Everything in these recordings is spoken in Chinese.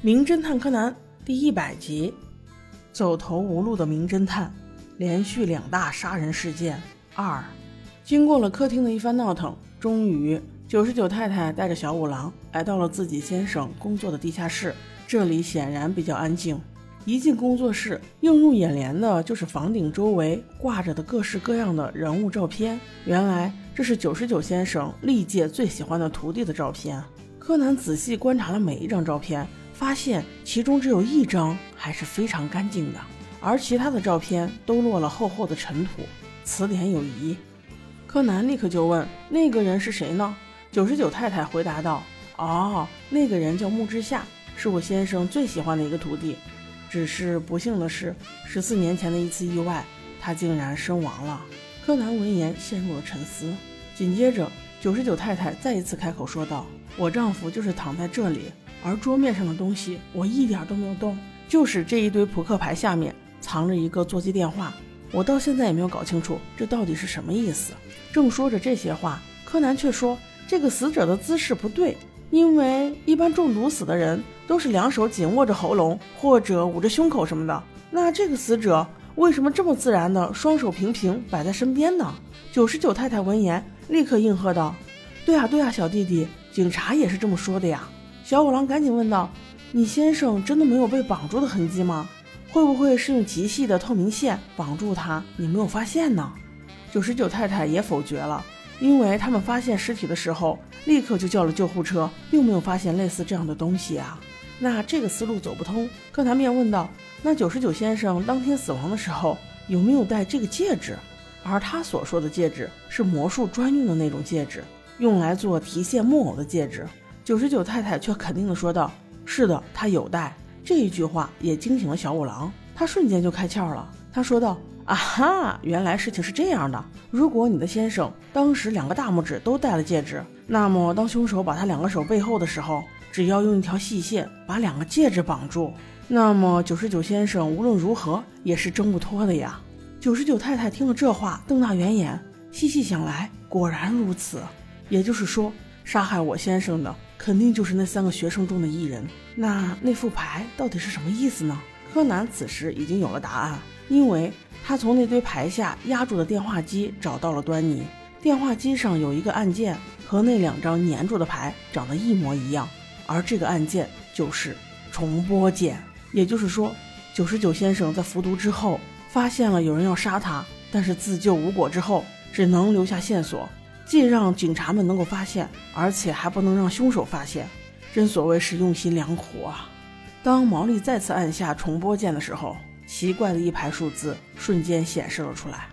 名侦探柯南第一百集：走投无路的名侦探，连续两大杀人事件二。经过了客厅的一番闹腾，终于九十九太太带着小五郎来到了自己先生工作的地下室。这里显然比较安静。一进工作室，映入眼帘的就是房顶周围挂着的各式各样的人物照片。原来这是九十九先生历届最喜欢的徒弟的照片。柯南仔细观察了每一张照片。发现其中只有一张还是非常干净的，而其他的照片都落了厚厚的尘土，此点有疑。柯南立刻就问：“那个人是谁呢？”九十九太太回答道：“哦，那个人叫木之夏，是我先生最喜欢的一个徒弟。只是不幸的是，十四年前的一次意外，他竟然身亡了。”柯南闻言陷入了沉思，紧接着九十九太太再一次开口说道：“我丈夫就是躺在这里。”而桌面上的东西我一点都没有动，就是这一堆扑克牌下面藏着一个座机电话，我到现在也没有搞清楚这到底是什么意思。正说着这些话，柯南却说这个死者的姿势不对，因为一般中毒死的人都是两手紧握着喉咙或者捂着胸口什么的，那这个死者为什么这么自然的双手平平摆在身边呢？九十九太太闻言立刻应和道：“对啊对啊，小弟弟，警察也是这么说的呀。”小五郎赶紧问道：“你先生真的没有被绑住的痕迹吗？会不会是用极细的透明线绑住他？你没有发现呢？”九十九太太也否决了，因为他们发现尸体的时候立刻就叫了救护车，并没有发现类似这样的东西啊。那这个思路走不通。柯南便问道：“那九十九先生当天死亡的时候有没有戴这个戒指？而他所说的戒指是魔术专用的那种戒指，用来做提线木偶的戒指。”九十九太太却肯定地说道：“是的，他有带。”这一句话也惊醒了小五郎，他瞬间就开窍了。他说道：“啊哈，原来事情是这样的。如果你的先生当时两个大拇指都戴了戒指，那么当凶手把他两个手背后的时候，只要用一条细线把两个戒指绑住，那么九十九先生无论如何也是挣不脱的呀。”九十九太太听了这话，瞪大圆眼，细细想来，果然如此。也就是说，杀害我先生的。肯定就是那三个学生中的一人。那那副牌到底是什么意思呢？柯南此时已经有了答案，因为他从那堆牌下压住的电话机找到了端倪。电话机上有一个按键，和那两张粘住的牌长得一模一样，而这个按键就是重播键。也就是说，九十九先生在服毒之后，发现了有人要杀他，但是自救无果之后，只能留下线索。既让警察们能够发现，而且还不能让凶手发现，真所谓是用心良苦啊！当毛利再次按下重播键的时候，奇怪的一排数字瞬间显示了出来：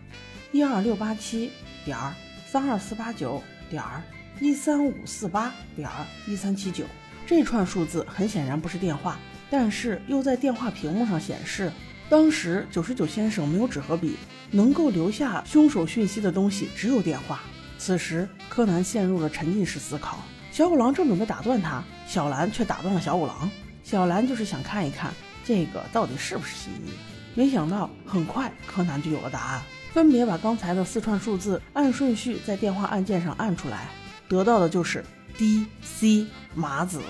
一二六八七点儿三二四八九点儿一三五四八点儿一三七九。这串数字很显然不是电话，但是又在电话屏幕上显示。当时九十九先生没有纸和笔，能够留下凶手讯息的东西只有电话。此时，柯南陷入了沉浸式思考。小五郎正准备打断他，小兰却打断了小五郎。小兰就是想看一看这个到底是不是蜥蜴。没想到，很快柯南就有了答案，分别把刚才的四串数字按顺序在电话按键上按出来，得到的就是 D C 麻子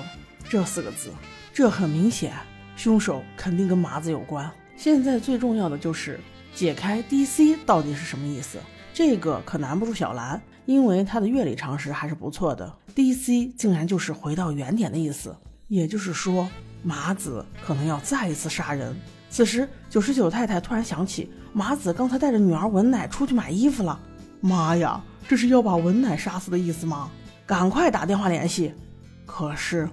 这四个字。这很明显，凶手肯定跟麻子有关。现在最重要的就是解开 D C 到底是什么意思。这个可难不住小兰。因为他的乐理常识还是不错的，D.C. 竟然就是回到原点的意思，也就是说麻子可能要再一次杀人。此时九十九太太突然想起，麻子刚才带着女儿文乃出去买衣服了，妈呀，这是要把文乃杀死的意思吗？赶快打电话联系。可是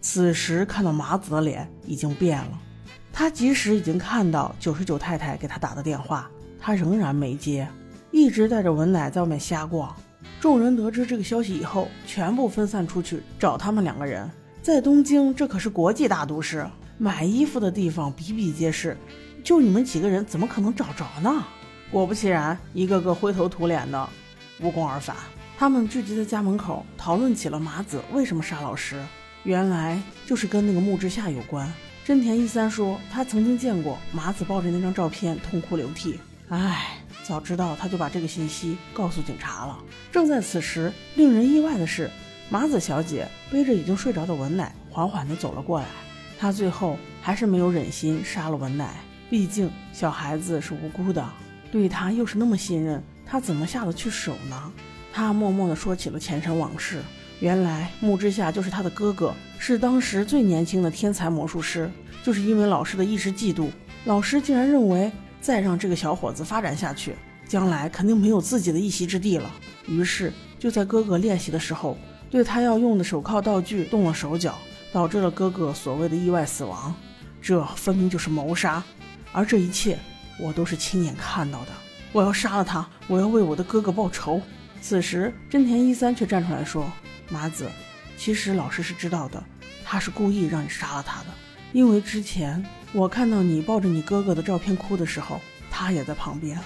此时看到麻子的脸已经变了，他即使已经看到九十九太太给他打的电话，他仍然没接。一直带着文乃在外面瞎逛，众人得知这个消息以后，全部分散出去找他们两个人。在东京，这可是国际大都市，买衣服的地方比比皆是，就你们几个人怎么可能找着呢？果不其然，一个个灰头土脸的，无功而返。他们聚集在家门口，讨论起了麻子为什么杀老师，原来就是跟那个木之夏有关。真田一三说，他曾经见过麻子抱着那张照片痛哭流涕，唉。早知道他就把这个信息告诉警察了。正在此时，令人意外的是，麻子小姐背着已经睡着的文乃缓缓地走了过来。她最后还是没有忍心杀了文乃，毕竟小孩子是无辜的，对他又是那么信任，她怎么下得去手呢？她默默地说起了前尘往事。原来木之下就是他的哥哥，是当时最年轻的天才魔术师。就是因为老师的一时嫉妒，老师竟然认为再让这个小伙子发展下去，将来肯定没有自己的一席之地了。于是就在哥哥练习的时候，对他要用的手铐道具动了手脚，导致了哥哥所谓的意外死亡。这分明就是谋杀，而这一切我都是亲眼看到的。我要杀了他，我要为我的哥哥报仇。此时真田一三却站出来说。麻子，其实老师是知道的，他是故意让你杀了他的，因为之前我看到你抱着你哥哥的照片哭的时候，他也在旁边。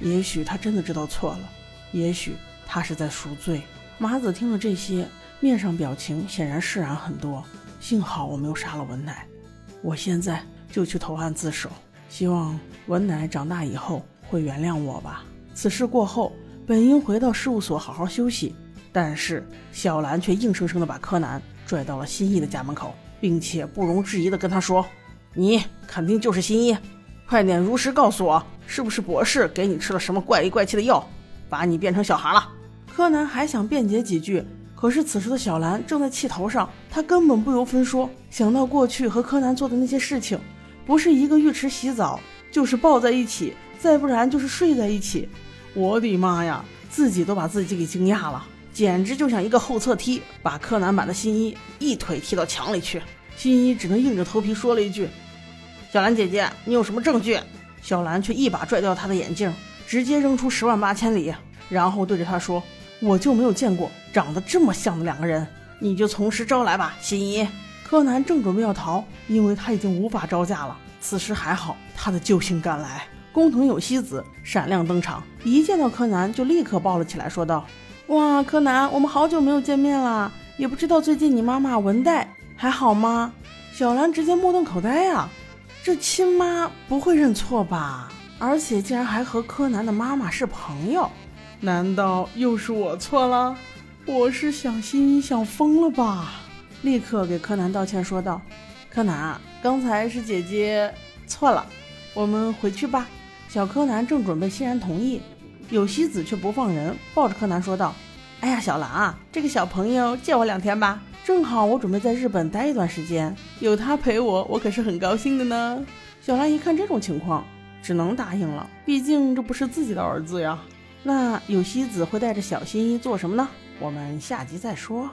也许他真的知道错了，也许他是在赎罪。麻子听了这些，面上表情显然释然很多。幸好我没有杀了文乃，我现在就去投案自首，希望文乃长大以后会原谅我吧。此事过后，本应回到事务所好好休息。但是小兰却硬生生的把柯南拽到了新一的家门口，并且不容置疑的跟他说：“你肯定就是新一，快点如实告诉我，是不是博士给你吃了什么怪里怪气的药，把你变成小孩了？”柯南还想辩解几句，可是此时的小兰正在气头上，她根本不由分说，想到过去和柯南做的那些事情，不是一个浴池洗澡，就是抱在一起，再不然就是睡在一起。我的妈呀，自己都把自己给惊讶了。简直就像一个后侧踢，把柯南版的新一一腿踢到墙里去。新一只能硬着头皮说了一句：“小兰姐姐，你有什么证据？”小兰却一把拽掉他的眼镜，直接扔出十万八千里，然后对着他说：“我就没有见过长得这么像的两个人，你就从实招来吧。”新一，柯南正准备要逃，因为他已经无法招架了。此时还好，他的救星赶来，工藤有希子闪亮登场，一见到柯南就立刻抱了起来，说道。哇，柯南，我们好久没有见面了，也不知道最近你妈妈文代还好吗？小兰直接目瞪口呆呀，这亲妈不会认错吧？而且竟然还和柯南的妈妈是朋友，难道又是我错了？我是想心想疯了吧？立刻给柯南道歉说道：“柯南，刚才是姐姐错了，我们回去吧。”小柯南正准备欣然同意。有希子却不放人，抱着柯南说道：“哎呀，小兰啊，这个小朋友借我两天吧，正好我准备在日本待一段时间，有他陪我，我可是很高兴的呢。”小兰一看这种情况，只能答应了，毕竟这不是自己的儿子呀。那有希子会带着小新一做什么呢？我们下集再说。